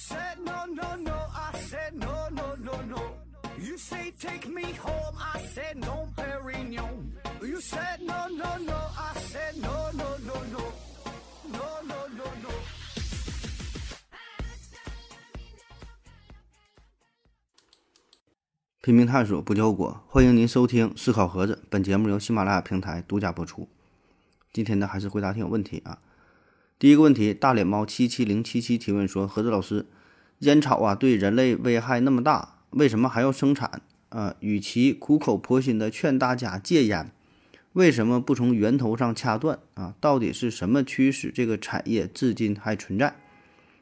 said no, no, no, I said no, no, no, no. You say take me home, I said no, Perignon. You said no, no, no, I said no, no, no, no. No, no, no, no. 拼命探索不交果，欢迎您收听思考盒子。本节目由喜马拉雅平台独家播出。今天呢，还是回答听友问题啊。第一个问题，大脸猫七七零七七提问说：盒子老师，烟草啊对人类危害那么大，为什么还要生产？啊，与其苦口婆心的劝大家戒烟，为什么不从源头上掐断？啊，到底是什么驱使这个产业至今还存在？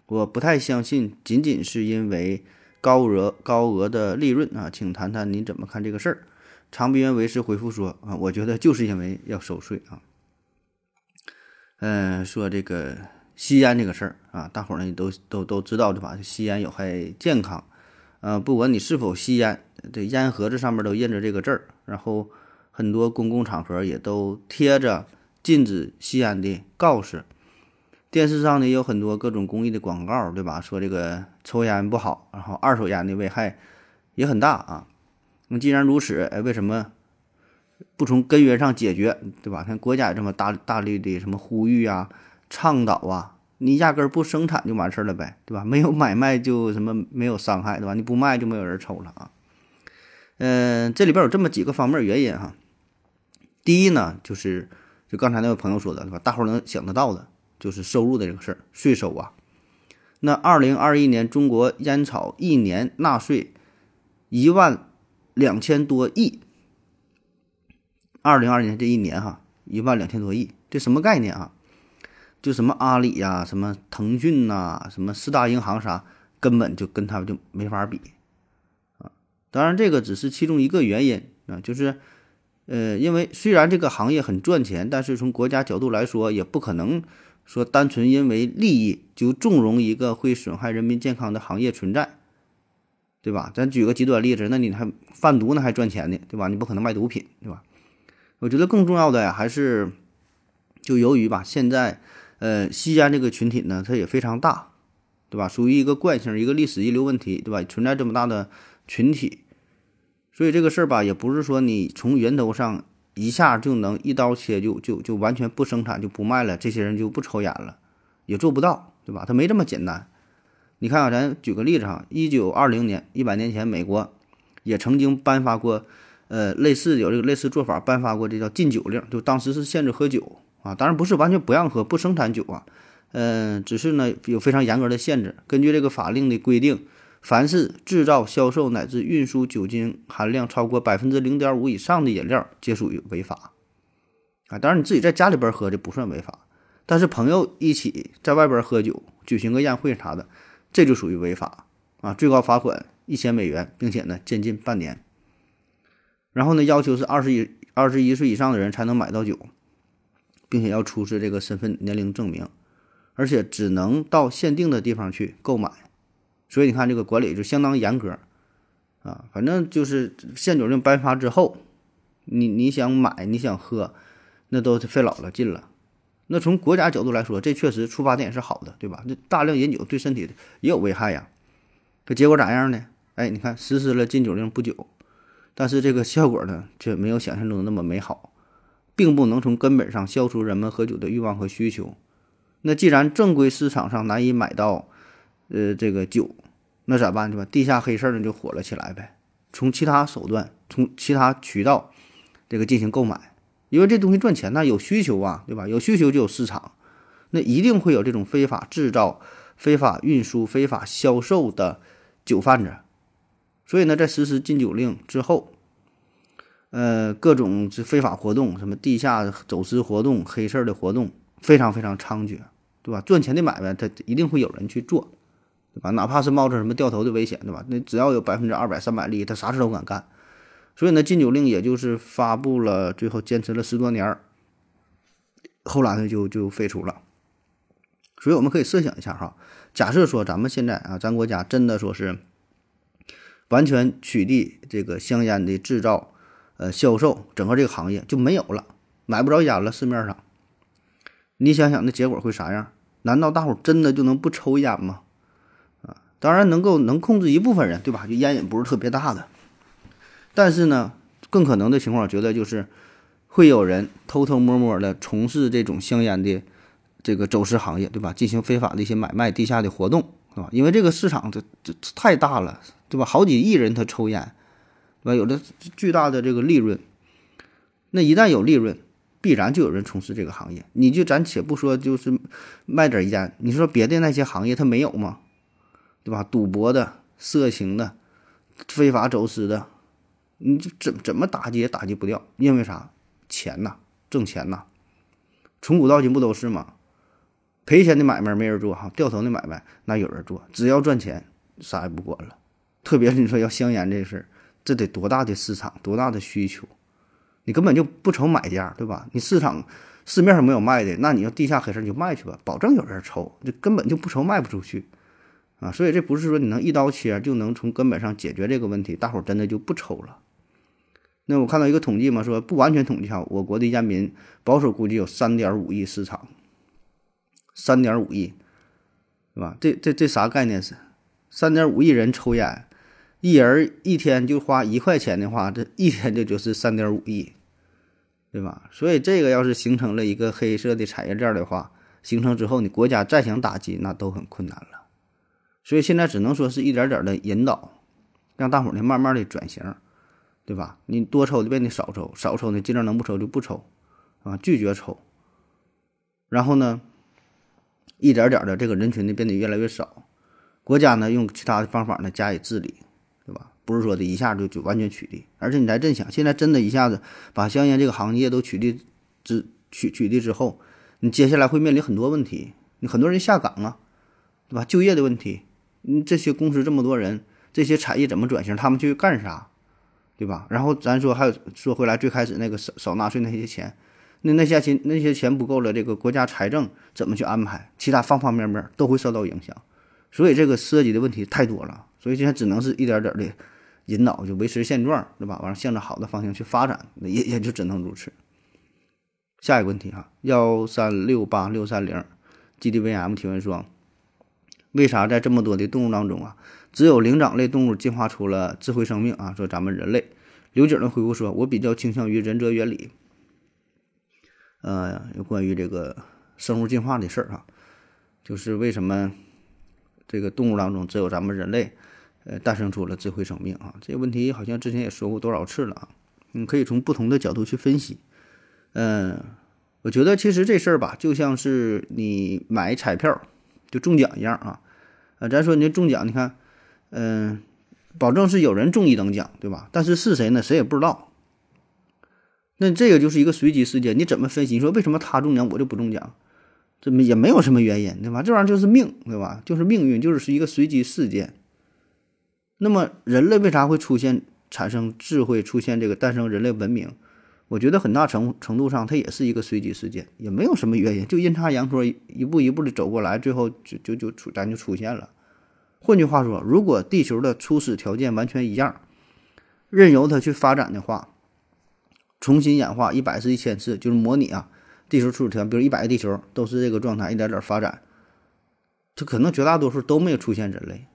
我不太相信，仅仅是因为。高额高额的利润啊，请谈谈您怎么看这个事儿？长臂猿为师回复说啊，我觉得就是因为要收税啊。嗯，说这个吸烟这个事儿啊，大伙儿呢都都都知道对吧？吸烟有害健康，呃，不管你是否吸烟，这烟盒子上面都印着这个字儿，然后很多公共场合也都贴着禁止吸烟的告示。电视上呢有很多各种公益的广告，对吧？说这个抽烟不好，然后二手烟的危害也很大啊。那既然如此，哎，为什么不从根源上解决，对吧？看国家这么大大力的什么呼吁啊、倡导啊，你压根儿不生产就完事儿了呗，对吧？没有买卖就什么没有伤害，对吧？你不卖就没有人抽了啊。嗯，这里边有这么几个方面原因哈。第一呢，就是就刚才那位朋友说的，对吧？大伙能想得到的。就是收入的这个事儿，税收啊。那二零二一年中国烟草一年纳税一万两千多亿。二零二年这一年哈，一万两千多亿，这什么概念啊？就什么阿里呀、什么腾讯呐、什么四大银行啥，根本就跟他们就没法比啊。当然，这个只是其中一个原因啊，就是呃，因为虽然这个行业很赚钱，但是从国家角度来说，也不可能。说单纯因为利益就纵容一个会损害人民健康的行业存在，对吧？咱举个极端例子，那你还贩毒呢，还赚钱呢，对吧？你不可能卖毒品，对吧？我觉得更重要的呀，还是就由于吧，现在呃吸烟这个群体呢，它也非常大，对吧？属于一个惯性，一个历史遗留问题，对吧？存在这么大的群体，所以这个事儿吧，也不是说你从源头上。一下就能一刀切，就就就完全不生产就不卖了，这些人就不抽烟了，也做不到，对吧？他没这么简单。你看啊，咱举个例子哈，一九二零年，一百年前，美国也曾经颁发过，呃，类似有这个类似做法，颁发过这叫禁酒令，就当时是限制喝酒啊，当然不是完全不让喝，不生产酒啊，嗯，只是呢有非常严格的限制。根据这个法令的规定。凡是制造、销售乃至运输酒精含量超过百分之零点五以上的饮料，皆属于违法。啊，当然你自己在家里边喝的不算违法，但是朋友一起在外边喝酒，举行个宴会啥的，这就属于违法啊！最高罚款一千美元，并且呢监禁半年。然后呢，要求是二十一二十一岁以上的人才能买到酒，并且要出示这个身份年龄证明，而且只能到限定的地方去购买。所以你看，这个管理就相当严格，啊，反正就是限酒令颁发之后，你你想买，你想喝，那都费老了劲了。那从国家角度来说，这确实出发点是好的，对吧？那大量饮酒对身体也有危害呀。可结果咋样呢？哎，你看实施了禁酒令不久，但是这个效果呢，却没有想象中的那么美好，并不能从根本上消除人们喝酒的欲望和需求。那既然正规市场上难以买到，呃，这个酒，那咋办对吧？地下黑市呢就火了起来呗。从其他手段，从其他渠道，这个进行购买，因为这东西赚钱呐，有需求啊，对吧？有需求就有市场，那一定会有这种非法制造、非法运输、非法销售的酒贩子。所以呢，在实施禁酒令之后，呃，各种是非法活动，什么地下走私活动、黑事儿的活动，非常非常猖獗，对吧？赚钱的买卖，他一定会有人去做。对吧？哪怕是冒着什么掉头的危险，对吧？那只要有百分之二百、三百利益，他啥事都敢干。所以呢，禁酒令也就是发布了，最后坚持了十多年儿，后来呢就就废除了。所以我们可以设想一下哈，假设说咱们现在啊，咱国家真的说是完全取缔这个香烟的制造、呃销售，整个这个行业就没有了，买不着烟了，市面上，你想想那结果会啥样？难道大伙真的就能不抽烟吗？啊当然能够能控制一部分人，对吧？就烟瘾不是特别大的，但是呢，更可能的情况，我觉得就是会有人偷偷摸摸的从事这种香烟的这个走私行业，对吧？进行非法的一些买卖、地下的活动，是吧？因为这个市场这这太大了，对吧？好几亿人他抽烟，对吧？有着巨大的这个利润，那一旦有利润，必然就有人从事这个行业。你就咱且不说，就是卖点烟，你说别的那些行业它没有吗？对吧？赌博的、色情的、非法走私的，你就怎怎么打击也打击不掉，因为啥？钱呐，挣钱呐，从古到今不都是吗？赔钱的买卖没人做哈，掉头的买卖那有人做，只要赚钱，啥也不管了。特别是你说要香烟这事儿，这得多大的市场，多大的需求，你根本就不愁买家，对吧？你市场市面上没有卖的，那你要地下黑市你就卖去吧，保证有人抽，就根本就不愁卖不出去。啊，所以这不是说你能一刀切就能从根本上解决这个问题，大伙儿真的就不抽了。那我看到一个统计嘛，说不完全统计哈，我国的烟民保守估计有三点五亿市场，三点五亿，是吧？这这这啥概念是？三点五亿人抽烟，一人一天就花一块钱的话，这一天这就是三点五亿，对吧？所以这个要是形成了一个黑色的产业链的话，形成之后，你国家再想打击那都很困难了。所以现在只能说是一点点的引导，让大伙儿呢慢慢的转型，对吧？你多抽的变得少抽，少抽呢尽量能不抽就不抽，啊，拒绝抽。然后呢，一点点的这个人群呢变得越来越少，国家呢用其他的方法呢加以治理，对吧？不是说的一下就就完全取缔，而且你再真想，现在真的一下子把香烟这个行业都取缔之取取缔之后，你接下来会面临很多问题，你很多人下岗啊，对吧？就业的问题。你，这些公司这么多人，这些产业怎么转型？他们去干啥，对吧？然后咱说还有说回来，最开始那个少少纳税那些钱，那那些钱那些钱不够了，这个国家财政怎么去安排？其他方方面面都会受到影响，所以这个涉及的问题太多了。所以现在只能是一点点的引导，就维持现状，对吧？完了向着好的方向去发展，也也就只能如此。下一个问题哈，幺三六八六三零，GDVM 提问说。为啥在这么多的动物当中啊，只有灵长类动物进化出了智慧生命啊？说咱们人类，刘景的回复说：“我比较倾向于仁者原理。”呃，有关于这个生物进化的事儿哈，就是为什么这个动物当中只有咱们人类，呃，诞生出了智慧生命啊？这个问题好像之前也说过多少次了啊？你可以从不同的角度去分析。嗯，我觉得其实这事儿吧，就像是你买彩票。就中奖一样啊，啊，咱说你中奖，你看，嗯，保证是有人中一等奖，对吧？但是是谁呢？谁也不知道。那这个就是一个随机事件，你怎么分析？你说为什么他中奖，我就不中奖？这么也没有什么原因，对吧？这玩意儿就是命，对吧？就是命运，就是是一个随机事件。那么人类为啥会出现、产生智慧、出现这个诞生人类文明？我觉得很大程程度上，它也是一个随机事件，也没有什么原因，就阴差阳错一步一步的走过来，最后就就就出咱就出现了。换句话说，如果地球的初始条件完全一样，任由它去发展的话，重新演化一百次、一千次，就是模拟啊，地球初始条件，比如一百个地球都是这个状态，一点点发展，它可能绝大多数都没有出现人类，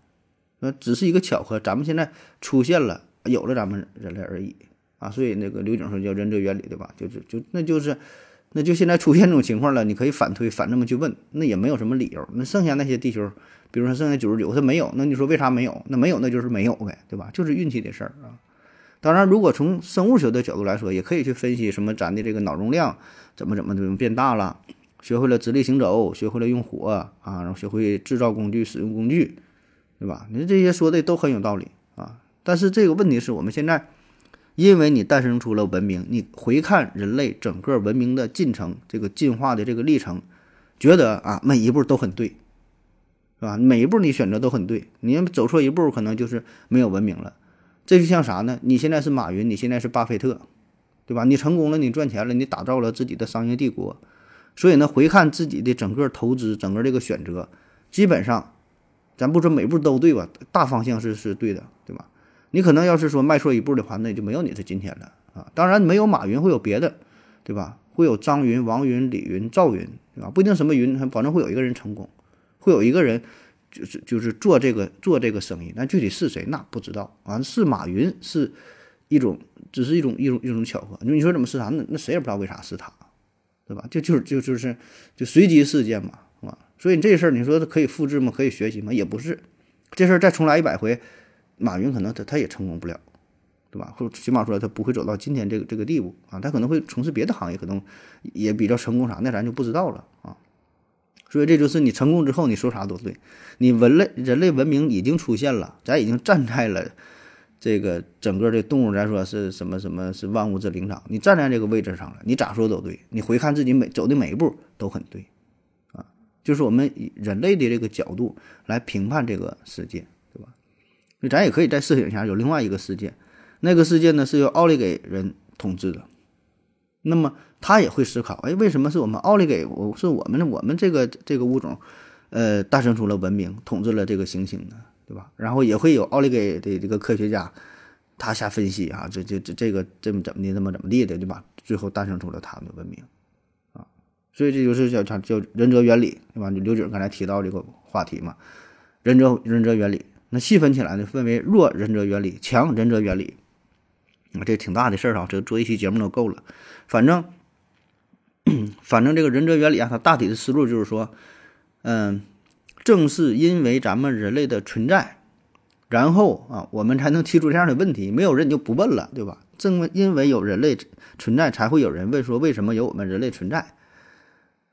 那，只是一个巧合，咱们现在出现了，有了咱们人类而已。啊，所以那个刘景说叫仁者原理，对吧？就是就那就是，那就现在出现这种情况了，你可以反推反这么去问，那也没有什么理由。那剩下那些地球，比如说剩下九十九，它没有，那你说为啥没有？那没有，那就是没有呗，对吧？就是运气的事儿啊。当然，如果从生物学的角度来说，也可以去分析什么咱的这个脑容量怎么怎么怎么变大了，学会了直立行走，学会了用火啊，然后学会制造工具、使用工具，对吧？你这些说的都很有道理啊。但是这个问题是我们现在。因为你诞生出了文明，你回看人类整个文明的进程，这个进化的这个历程，觉得啊每一步都很对，是吧？每一步你选择都很对，你走错一步可能就是没有文明了。这就像啥呢？你现在是马云，你现在是巴菲特，对吧？你成功了，你赚钱了，你打造了自己的商业帝国，所以呢，回看自己的整个投资，整个这个选择，基本上，咱不说每步都对吧？大方向是是对的，对吧？你可能要是说迈错一步的话，那就没有你的今天了啊！当然没有马云，会有别的，对吧？会有张云、王云、李云、赵云，对吧？不一定什么云，保证会有一个人成功，会有一个人就是就是做这个做这个生意，但具体是谁那不知道啊，是马云是一种只是一种一种一种巧合。你说怎么是他？那那谁也不知道为啥是他，对吧？就就就就是就随机事件嘛，是啊，所以这事儿你说可以复制吗？可以学习吗？也不是，这事儿再重来一百回，马云可能他他也成功不了，对吧？或者起码说他不会走到今天这个这个地步啊，他可能会从事别的行业，可能也比较成功啥，那咱就不知道了啊。所以这就是你成功之后，你说啥都对。你人类人类文明已经出现了，咱已经站在了这个整个的动物，咱说是什么什么是万物之灵长，你站在这个位置上了，你咋说都对。你回看自己每走的每一步都很对，啊，就是我们以人类的这个角度来评判这个世界，对吧？咱也可以再设想一下，有另外一个世界，那个世界呢是由奥利给人统治的，那么。他也会思考，哎，为什么是我们奥利给，我是我们我们这个这个物种，呃，诞生出了文明，统治了这个行星呢，对吧？然后也会有奥利给的这个科学家，他瞎分析啊，这这这这个这么怎么的，怎么怎么地的，对吧？最后诞生出了他们的文明，啊，所以这就是叫叫叫仁哲原理，对吧？刘景刚才提到这个话题嘛，仁哲仁哲原理，那细分起来呢，分为弱仁哲原理、强仁哲原理，啊，这挺大的事儿啊，这做一期节目都够了，反正。反正这个仁哲原理啊，它大体的思路就是说，嗯，正是因为咱们人类的存在，然后啊，我们才能提出这样的问题。没有人就不问了，对吧？正因为有人类存在，才会有人问说为什么有我们人类存在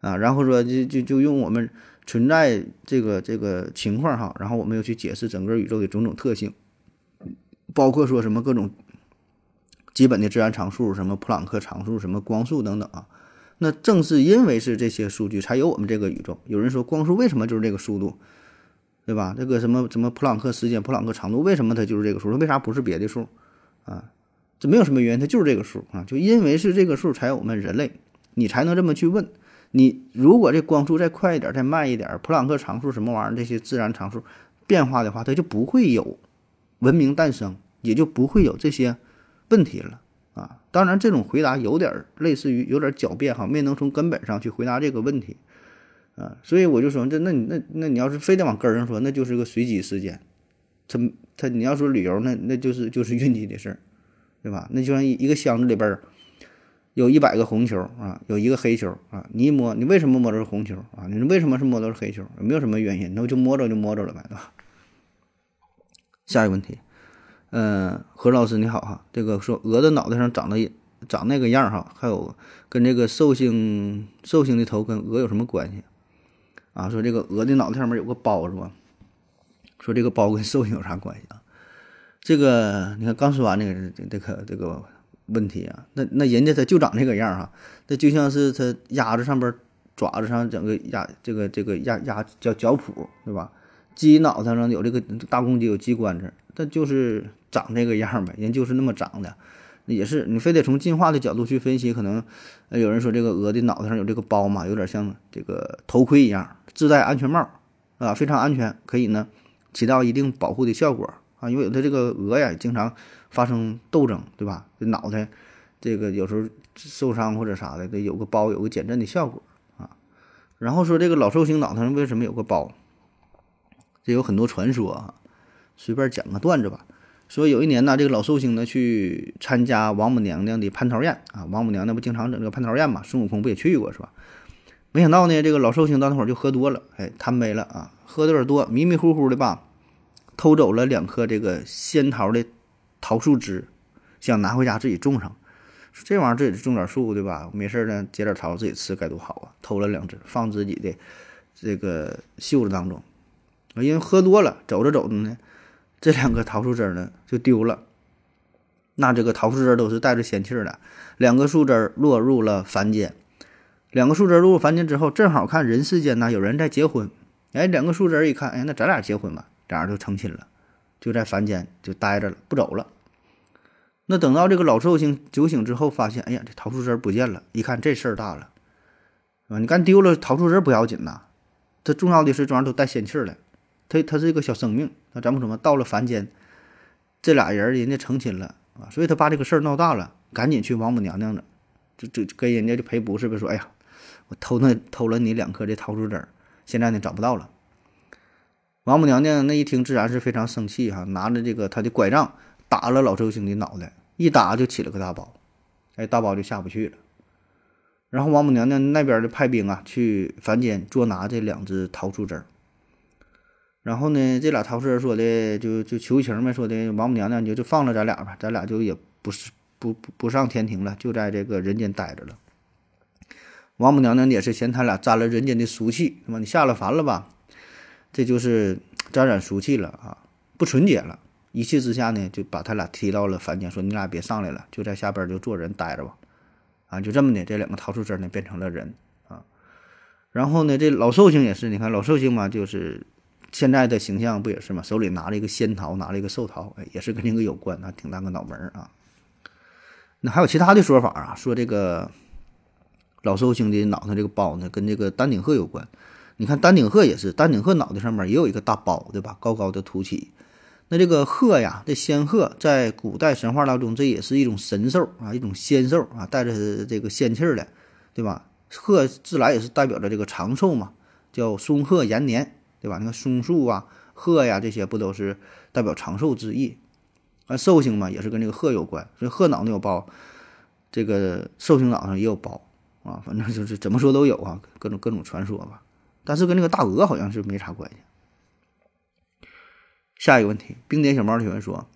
啊？然后说就就就用我们存在这个这个情况哈，然后我们又去解释整个宇宙的种种特性，包括说什么各种基本的自然常数，什么普朗克常数，什么光速等等啊。那正是因为是这些数据，才有我们这个宇宙。有人说光速为什么就是这个速度，对吧？这个什么什么普朗克时间、普朗克长度，为什么它就是这个数？为啥不是别的数？啊，这没有什么原因，它就是这个数啊。就因为是这个数，才有我们人类，你才能这么去问。你如果这光速再快一点、再慢一点，普朗克常数什么玩意儿，这些自然常数变化的话，它就不会有文明诞生，也就不会有这些问题了。啊，当然，这种回答有点类似于有点狡辩哈，没能从根本上去回答这个问题，啊，所以我就说，这那你那那你要是非得往根儿上说，那就是个随机事件，他他你要说旅游，那那就是就是运气的事儿，对吧？那就像一个箱子里边有一百个红球啊，有一个黑球啊，你一摸，你为什么摸着是红球啊？你为什么是摸着是黑球？没有什么原因，那我就摸着就摸着了呗，对吧？下一个问题。嗯，何老师你好哈，这个说鹅的脑袋上长得长那个样哈，还有跟这个寿星寿星的头跟鹅有什么关系啊？说这个鹅的脑袋上面有个包是吧？说这个包跟寿星有啥关系啊？这个你看刚说完那个这个这个问题啊，那那人家他就长这个样哈，那就像是他鸭子上边爪子上整个鸭这个这个鸭鸭叫脚蹼对吧？鸡脑袋上有这个大公鸡有鸡冠子，它就是长这个样呗，人就是那么长的，也是你非得从进化的角度去分析，可能有人说这个鹅的脑袋上有这个包嘛，有点像这个头盔一样，自带安全帽啊，非常安全，可以呢起到一定保护的效果啊，因为它这个鹅呀经常发生斗争，对吧？这脑袋这个有时候受伤或者啥的，得有个包，有个减震的效果啊。然后说这个老寿星脑袋上为什么有个包？这有很多传说啊，随便讲个段子吧。说有一年呢，这个老寿星呢去参加王母娘娘的蟠桃宴啊，王母娘娘不经常整这个蟠桃宴嘛，孙悟空不也去过是吧？没想到呢，这个老寿星到那会儿就喝多了，哎，贪杯了啊，喝的有点多，迷迷糊糊的吧，偷走了两颗这个仙桃的桃树枝，想拿回家自己种上。这玩意儿自己种点树对吧？没事呢，结点桃自己吃该多好啊！偷了两只，放自己的这个袖子当中。因为喝多了，走着走着呢，这两个桃树枝呢就丢了。那这个桃树枝都是带着仙气的，两个树枝落入了凡间。两个树枝落入凡间之后，正好看人世间呢有人在结婚。哎，两个树枝一看，哎，那咱俩结婚吧，俩人就成亲了，就在凡间就待着了，不走了。那等到这个老寿星酒醒之后，发现，哎呀，这桃树枝不见了，一看这事儿大了，啊，你干丢了桃树枝不要紧呐，它重要的是这玩意儿都带仙气儿的。他他是一个小生命，那咱们说嘛，到了凡间，这俩人人家成亲了啊，所以他把这个事儿闹大了，赶紧去王母娘娘那，就就跟人家就赔不是呗，说哎呀，我偷那偷了你两颗这桃树枝儿，现在呢找不到了。王母娘娘那一听，自然是非常生气哈，拿着这个她的拐杖打了老周星的脑袋，一打就起了个大包，哎，大包就下不去了。然后王母娘娘那边的派兵啊，去凡间捉拿这两只桃树枝儿。然后呢，这俩桃树人说的就就求情呗，说的王母娘娘你就就放了咱俩吧，咱俩就也不是不不不上天庭了，就在这个人间待着了。王母娘娘也是嫌他俩沾了人间的俗气，是吧？你下了凡了吧？这就是沾染俗气了啊，不纯洁了。一气之下呢，就把他俩踢到了凡间，说你俩别上来了，就在下边就做人待着吧。啊，就这么的，这两个桃树枝呢变成了人啊。然后呢，这老寿星也是，你看老寿星嘛，就是现在的形象不也是吗？手里拿了一个仙桃，拿了一个寿桃，哎，也是跟这个有关啊，挺大个脑门啊。那还有其他的说法啊，说这个。老寿星的脑袋这个包呢，跟这个丹顶鹤有关。你看丹顶鹤也是，丹顶鹤脑袋上面也有一个大包，对吧？高高的凸起。那这个鹤呀，这仙鹤在古代神话当中，这也是一种神兽啊，一种仙兽啊，带着这个仙气儿的，对吧？鹤自来也是代表着这个长寿嘛，叫松鹤延年，对吧？你看松树啊、鹤呀这些不都是代表长寿之意？啊，寿星嘛，也是跟这个鹤有关，所以鹤脑袋有包，这个寿星脑上也有包。啊，反正就是怎么说都有啊，各种各种传说吧。但是跟那个大鹅好像是没啥关系。下一个问题，冰点小猫提问说：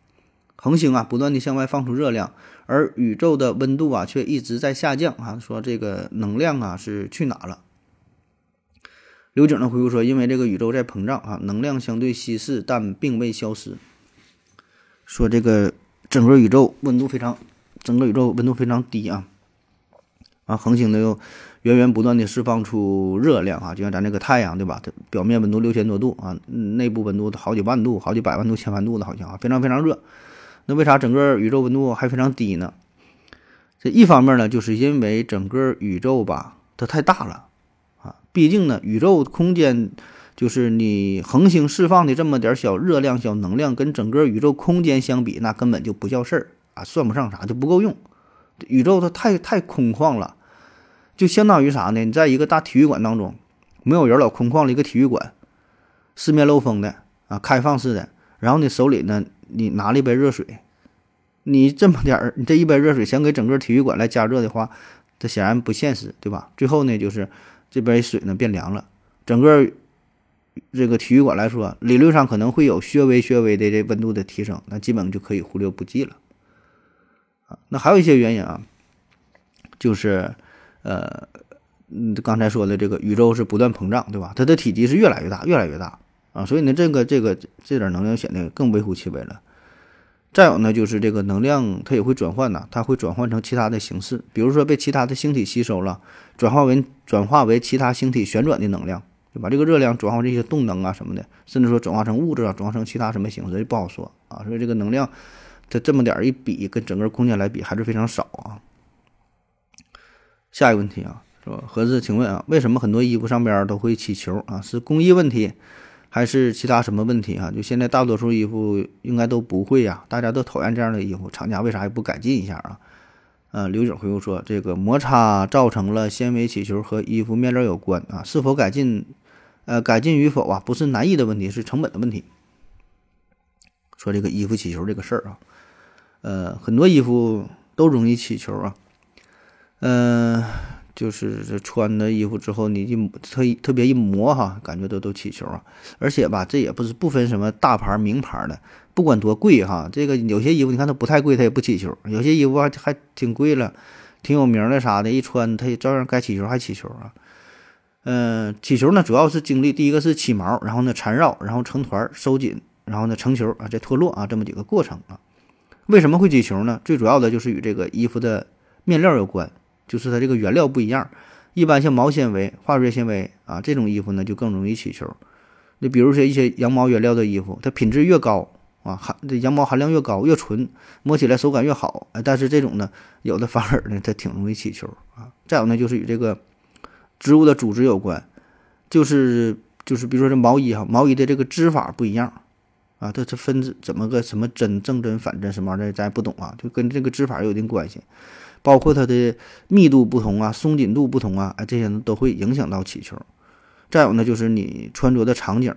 恒星啊，不断的向外放出热量，而宇宙的温度啊却一直在下降啊。说这个能量啊是去哪了？刘景呢回复说：因为这个宇宙在膨胀啊，能量相对稀释，但并未消失。说这个整个宇宙温度非常，整个宇宙温度非常低啊。啊，恒星呢又源源不断的释放出热量啊，就像咱这个太阳对吧？它表面温度六千多度啊，内部温度好几万度、好几百万度、千万度的，好像啊，非常非常热。那为啥整个宇宙温度还非常低呢？这一方面呢，就是因为整个宇宙吧，它太大了。毕竟呢，宇宙空间就是你恒星释放的这么点小热量、小能量，跟整个宇宙空间相比，那根本就不叫事儿啊，算不上啥，就不够用。宇宙它太太空旷了，就相当于啥呢？你在一个大体育馆当中，没有人老空旷的一个体育馆，四面漏风的啊，开放式的。然后你手里呢，你拿了一杯热水，你这么点儿，你这一杯热水想给整个体育馆来加热的话，这显然不现实，对吧？最后呢，就是这杯水呢变凉了，整个这个体育馆来说，理论上可能会有略微略微的这温度的提升，那基本就可以忽略不计了。啊，那还有一些原因啊，就是，呃，刚才说的这个宇宙是不断膨胀，对吧？它的体积是越来越大，越来越大啊，所以呢，这个这个这点能量显得更微乎其微了。再有呢，就是这个能量它也会转换呢，它会转换成其他的形式，比如说被其他的星体吸收了，转化为转化为其他星体旋转的能量，就把这个热量转化这些动能啊什么的，甚至说转化成物质啊，转化成其他什么形式就不好说啊，所以这个能量。它这么点儿一比，跟整个空间来比还是非常少啊。下一个问题啊，说盒子，请问啊，为什么很多衣服上边都会起球啊？是工艺问题，还是其他什么问题啊？就现在大多数衣服应该都不会呀，大家都讨厌这样的衣服，厂家为啥也不改进一下啊？呃，刘景回复说，这个摩擦造成了纤维起球，和衣服面料有关啊，是否改进，呃，改进与否啊，不是难易的问题，是成本的问题。说这个衣服起球这个事儿啊。呃，很多衣服都容易起球啊，嗯，就是这穿的衣服之后，你一特特别一磨哈，感觉都都起球啊。而且吧，这也不是不分什么大牌名牌的，不管多贵哈，这个有些衣服你看它不太贵，它也不起球；有些衣服还还挺贵了，挺有名的啥的，一穿它也照样该起球还起球啊。嗯，起球呢，主要是经历第一个是起毛，然后呢缠绕，然后成团收紧，然后呢成球啊，再脱落啊，这么几个过程啊。为什么会起球呢？最主要的就是与这个衣服的面料有关，就是它这个原料不一样。一般像毛纤维、化学纤维啊这种衣服呢，就更容易起球。你比如说一些羊毛原料的衣服，它品质越高啊，含这羊毛含量越高越纯，摸起来手感越好。哎，但是这种呢，有的反而呢，它挺容易起球啊。再有呢，就是与这个植物的组织有关，就是就是比如说这毛衣哈，毛衣的这个织法不一样。啊，它它分怎么个什么针正针反针什么玩意，咱也不懂啊，就跟这个织法有一定关系，包括它的密度不同啊，松紧度不同啊，哎，这些都会影响到起球。再有呢，就是你穿着的场景，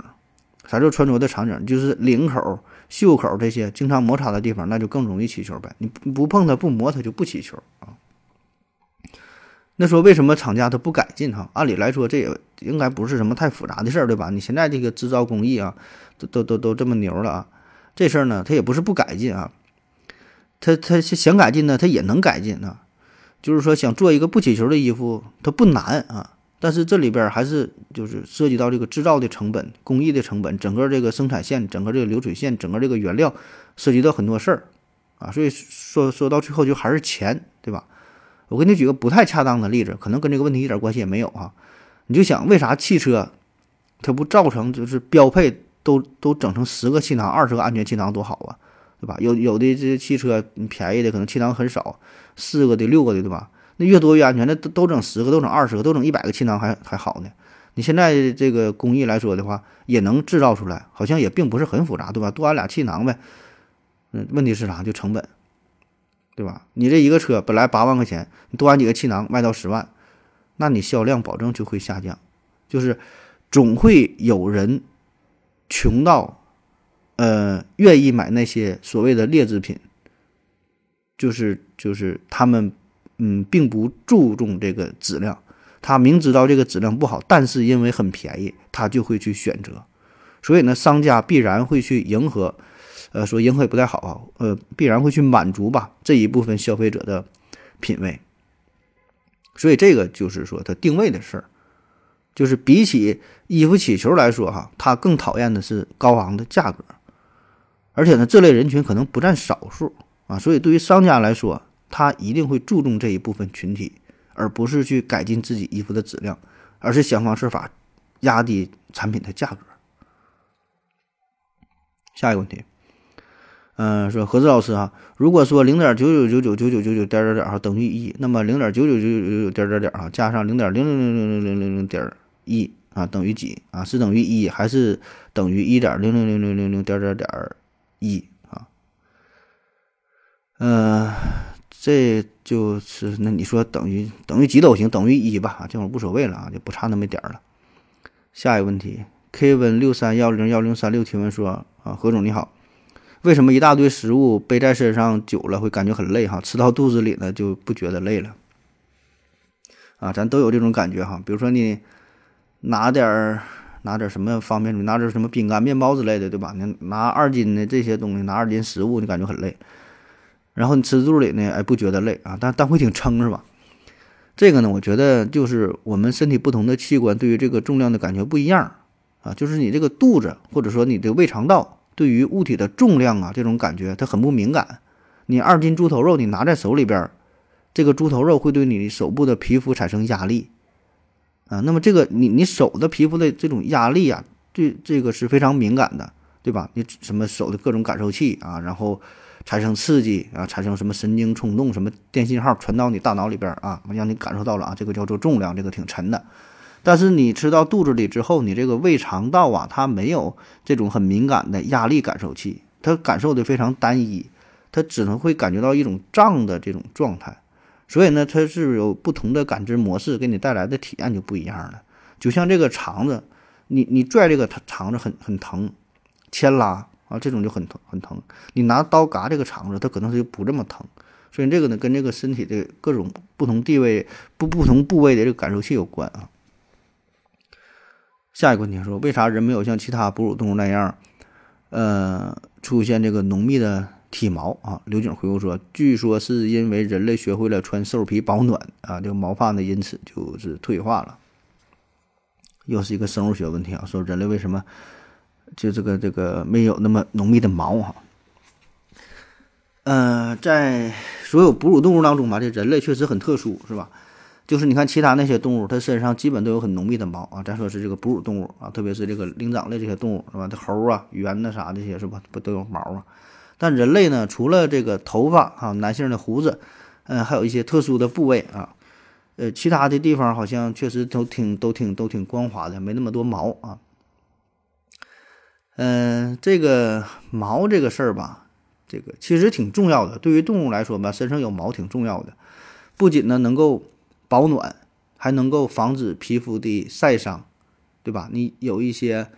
啥叫穿着的场景？就是领口、袖口这些经常摩擦的地方，那就更容易起球呗。你不碰它、不磨它就不起球啊。那说为什么厂家它不改进哈？按理来说这也应该不是什么太复杂的事儿，对吧？你现在这个制造工艺啊，都都都都这么牛了啊，这事儿呢，它也不是不改进啊，它它想改进呢，它也能改进啊。就是说想做一个不起球的衣服，它不难啊，但是这里边还是就是涉及到这个制造的成本、工艺的成本，整个这个生产线、整个这个流水线、整个这个原料，涉及到很多事儿啊。所以说说到最后就还是钱，对吧？我给你举个不太恰当的例子，可能跟这个问题一点关系也没有啊。你就想为啥汽车它不造成就是标配都都整成十个气囊、二十个安全气囊多好啊，对吧？有有的这些汽车便宜的可能气囊很少，四个的、六个的，对吧？那越多越安全，那都都整十个、都整二十个、都整一百个气囊还还好呢。你现在这个工艺来说的话，也能制造出来，好像也并不是很复杂，对吧？多安俩气囊呗。嗯，问题是啥？就成本。对吧？你这一个车本来八万块钱，你多安几个气囊卖到十万，那你销量保证就会下降。就是总会有人穷到，呃，愿意买那些所谓的劣质品。就是就是他们嗯，并不注重这个质量，他明知道这个质量不好，但是因为很便宜，他就会去选择。所以呢，商家必然会去迎合。呃，说迎合也不太好啊，呃，必然会去满足吧这一部分消费者的品味，所以这个就是说它定位的事儿，就是比起衣服起球来说哈，他更讨厌的是高昂的价格，而且呢，这类人群可能不占少数啊，所以对于商家来说，他一定会注重这一部分群体，而不是去改进自己衣服的质量，而是想方设法压低产品的价格。下一个问题。嗯，说何志老师啊，如果说零点九九九九九九九九点点点哈等于一，那么零点九九九九九九点点点哈加上零点零零零零零零零零点一啊等于几啊？是等于一还是等于一点零零零零零零点点点一啊？嗯，这就是那你说等于等于几都行，等于一吧，这会儿无所谓了啊，就不差那么点儿了。下一个问题，K 温六三幺零幺零三六提问说啊，何总你好。为什么一大堆食物背在身上久了会感觉很累哈？吃到肚子里呢就不觉得累了啊？咱都有这种感觉哈。比如说你拿点儿拿点什么方便你，拿点什么饼干、面包之类的，对吧？你拿二斤的这些东西，拿二斤食物，你感觉很累。然后你吃肚里呢，哎，不觉得累啊？但但会挺撑是吧？这个呢，我觉得就是我们身体不同的器官对于这个重量的感觉不一样啊。就是你这个肚子或者说你的胃肠道。对于物体的重量啊，这种感觉它很不敏感。你二斤猪头肉，你拿在手里边，这个猪头肉会对你手部的皮肤产生压力啊。那么这个你你手的皮肤的这种压力啊，对这个是非常敏感的，对吧？你什么手的各种感受器啊，然后产生刺激啊，产生什么神经冲动，什么电信号传到你大脑里边啊，让你感受到了啊，这个叫做重量，这个挺沉的。但是你吃到肚子里之后，你这个胃肠道啊，它没有这种很敏感的压力感受器，它感受的非常单一，它只能会感觉到一种胀的这种状态。所以呢，它是有不同的感知模式，给你带来的体验就不一样了。就像这个肠子，你你拽这个肠子很很疼，牵拉啊，这种就很疼很疼。你拿刀嘎这个肠子，它可能就不这么疼。所以这个呢，跟这个身体的各种不同地位不不同部位的这个感受器有关啊。下一个问题说，为啥人没有像其他哺乳动物那样，呃，出现这个浓密的体毛啊？刘景回复说，据说是因为人类学会了穿兽皮保暖啊，这个毛发呢因此就是退化了。又是一个生物学问题啊，说人类为什么就这个这个没有那么浓密的毛哈？呃，在所有哺乳动物当中吧，这人类确实很特殊，是吧？就是你看其他那些动物，它身上基本都有很浓密的毛啊。咱说是这个哺乳动物啊，特别是这个灵长类这些动物是吧？这猴啊、猿那啥这些是吧？不都有毛啊？但人类呢，除了这个头发啊，男性的胡子，嗯，还有一些特殊的部位啊，呃，其他的地方好像确实都挺都挺都挺光滑的，没那么多毛啊。嗯，这个毛这个事儿吧，这个其实挺重要的。对于动物来说吧，身上有毛挺重要的，不仅呢能够保暖还能够防止皮肤的晒伤，对吧？你有一些，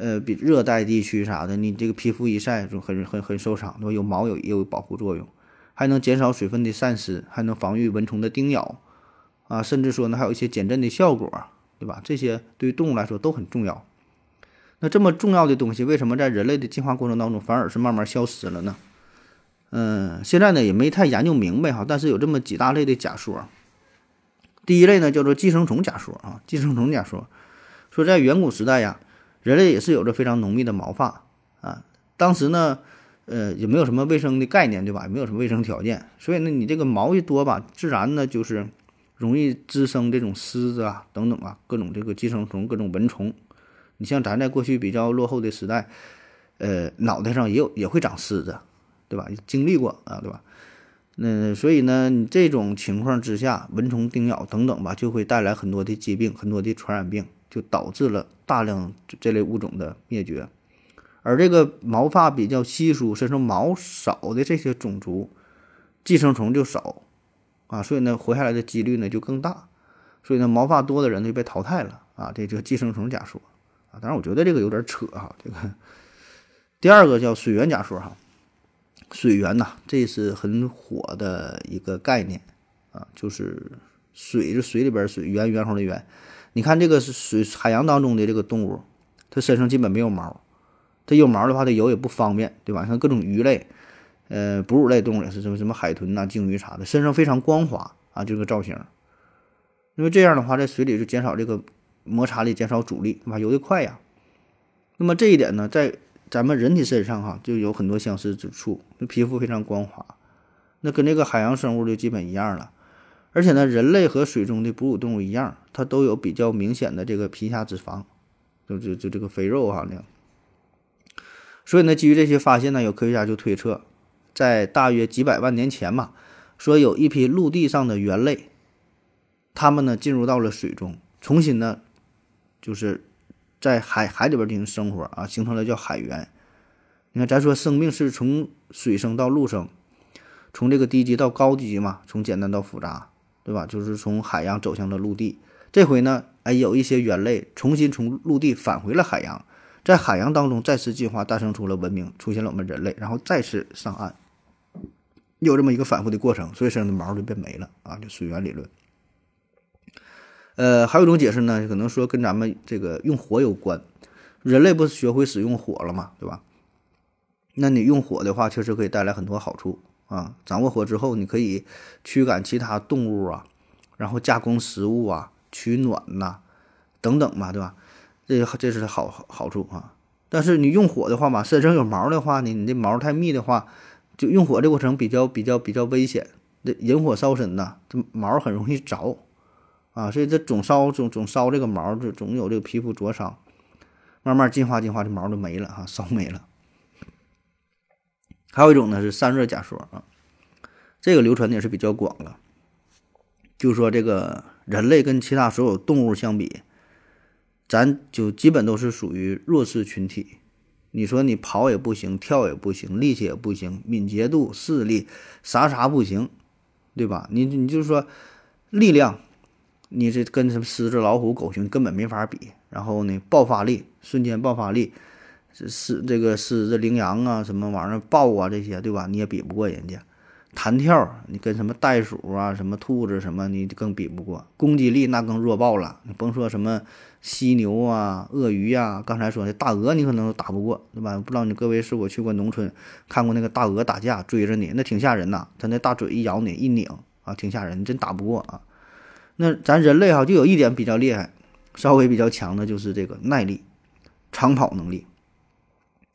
呃，比热带地区啥的，你这个皮肤一晒就很很很受伤，对吧？有毛有也有保护作用，还能减少水分的散失，还能防御蚊虫的叮咬，啊，甚至说呢还有一些减震的效果，对吧？这些对于动物来说都很重要。那这么重要的东西，为什么在人类的进化过程当中反而是慢慢消失了呢？嗯，现在呢也没太研究明白哈，但是有这么几大类的假说。第一类呢叫做寄生虫假说啊，寄生虫假说说在远古时代呀，人类也是有着非常浓密的毛发啊。当时呢，呃，也没有什么卫生的概念，对吧？也没有什么卫生条件，所以呢，你这个毛一多吧，自然呢就是容易滋生这种虱子啊等等啊，各种这个寄生虫、各种蚊虫。你像咱在过去比较落后的时代，呃，脑袋上也有也会长虱子，对吧？经历过啊，对吧？那所以呢，你这种情况之下，蚊虫叮咬等等吧，就会带来很多的疾病，很多的传染病，就导致了大量这类物种的灭绝。而这个毛发比较稀疏、身上毛少的这些种族，寄生虫就少啊，所以呢，活下来的几率呢就更大。所以呢，毛发多的人就被淘汰了啊，这就寄生虫假说啊。当然，我觉得这个有点扯哈。这个第二个叫水源假说哈。水源呐，这是很火的一个概念啊，就是水，就水里边水，源源头的源。你看这个水海洋当中的这个动物，它身上基本没有毛，它有毛的话，它游也不方便，对吧？像各种鱼类，呃，哺乳类动物也是什么什么海豚呐、鲸鱼啥的，身上非常光滑啊，这个造型。因为这样的话，在水里就减少这个摩擦力，减少阻力，对吧？游得快呀。那么这一点呢，在咱们人体身上哈就有很多相似之处，那皮肤非常光滑，那跟这个海洋生物就基本一样了。而且呢，人类和水中的哺乳动物一样，它都有比较明显的这个皮下脂肪，就就就这个肥肉哈那样。所以呢，基于这些发现呢，有科学家就推测，在大约几百万年前嘛，说有一批陆地上的猿类，它们呢进入到了水中，重新呢就是。在海海里边进行生活啊，形成了叫海猿。你看，咱说生命是从水生到陆生，从这个低级到高级嘛，从简单到复杂，对吧？就是从海洋走向了陆地。这回呢，哎，有一些猿类重新从陆地返回了海洋，在海洋当中再次进化，诞生出了文明，出现了我们人类，然后再次上岸，有这么一个反复的过程，所以身上的毛就变没了啊，就水源理论。呃，还有一种解释呢，可能说跟咱们这个用火有关。人类不是学会使用火了嘛，对吧？那你用火的话，确实可以带来很多好处啊。掌握火之后，你可以驱赶其他动物啊，然后加工食物啊，取暖呐，等等嘛，对吧？这这是好好处啊。但是你用火的话嘛，身上有毛的话呢，你这毛太密的话，就用火这过程比较比较比较危险。这引火烧身呐，这毛很容易着。啊，所以这总烧总总烧这个毛，就总有这个皮肤灼伤，慢慢进化进化，这毛就没了哈，烧没了。还有一种呢是散热假说啊，这个流传的也是比较广了，就是说这个人类跟其他所有动物相比，咱就基本都是属于弱势群体。你说你跑也不行，跳也不行，力气也不行，敏捷度、视力啥啥不行，对吧？你你就说力量。你这跟什么狮子、老虎、狗熊根本没法比。然后呢，爆发力，瞬间爆发力，狮这个狮子、羚羊啊，什么玩意儿豹啊这些，对吧？你也比不过人家。弹跳，你跟什么袋鼠啊、什么兔子什么，你更比不过。攻击力那更弱爆了，你甭说什么犀牛啊、鳄鱼呀，刚才说的大鹅，你可能都打不过，对吧？不知道你各位是否去过农村，看过那个大鹅打架，追着你，那挺吓人呐。它那大嘴一咬你一拧啊，挺吓人，你真打不过啊。那咱人类哈就有一点比较厉害，稍微比较强的就是这个耐力、长跑能力。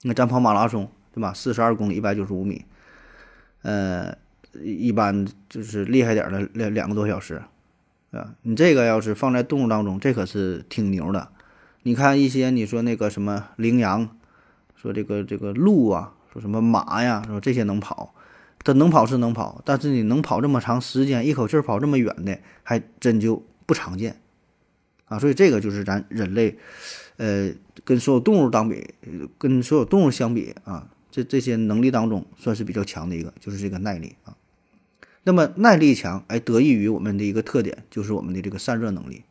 那咱跑马拉松对吧？四十二公里，一百九十五米，呃，一般就是厉害点的两两个多小时，啊，你这个要是放在动物当中，这可是挺牛的。你看一些你说那个什么羚羊，说这个这个鹿啊，说什么马呀，说这些能跑。它能跑是能跑，但是你能跑这么长时间，一口气跑这么远的，还真就不常见啊！所以这个就是咱人类，呃，跟所有动物当比，跟所有动物相比啊，这这些能力当中算是比较强的一个，就是这个耐力啊。那么耐力强，哎，得益于我们的一个特点，就是我们的这个散热能力。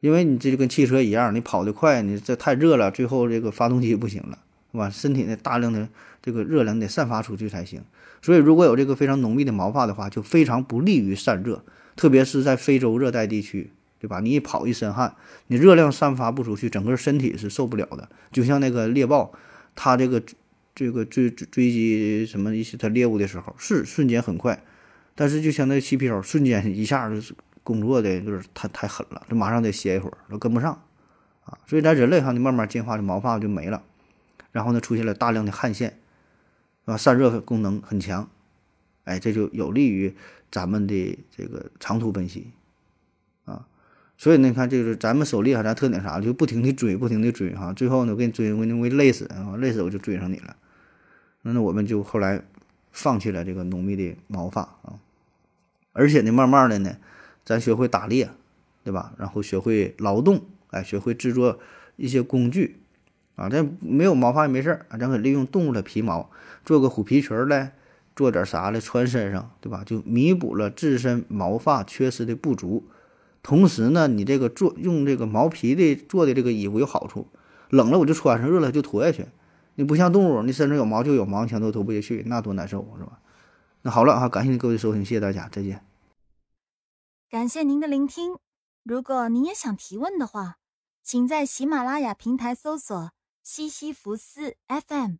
因为你这就跟汽车一样，你跑得快，你这太热了，最后这个发动机不行了，是吧？身体的大量的这个热量得散发出去才行。所以如果有这个非常浓密的毛发的话，就非常不利于散热，特别是在非洲热带地区，对吧？你一跑一身汗，你热量散发不出去，整个身体是受不了的。就像那个猎豹，它这个这个追追追击什么一些它猎物的时候，是瞬间很快，但是就相当于气漂，瞬间一下就是。工作的就是太太狠了，这马上得歇一会儿，都跟不上啊！所以咱人类哈，你慢慢进化，这毛发就没了，然后呢，出现了大量的汗腺，啊，散热功能很强，哎，这就有利于咱们的这个长途奔袭啊！所以呢你看，就是咱们狩猎哈，咱特点啥，就不停的追，不停的追哈，最后呢，我给你追，我给你累死啊，累死我就追上你了。那那我们就后来放弃了这个浓密的毛发啊，而且呢，慢慢的呢。咱学会打猎，对吧？然后学会劳动，哎，学会制作一些工具，啊，这没有毛发也没事儿啊，咱可利用动物的皮毛做个虎皮裙儿嘞，做点啥嘞穿身上，对吧？就弥补了自身毛发缺失的不足。同时呢，你这个做用这个毛皮的做的这个衣服有好处，冷了我就穿上，热了就脱下去。你不像动物，你身上有毛就有毛，想脱脱不下去，那多难受，是吧？那好了啊，感谢各位收听，谢谢大家，再见。感谢您的聆听。如果您也想提问的话，请在喜马拉雅平台搜索“西西弗斯 FM”，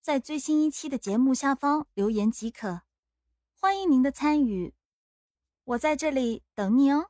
在最新一期的节目下方留言即可。欢迎您的参与，我在这里等你哦。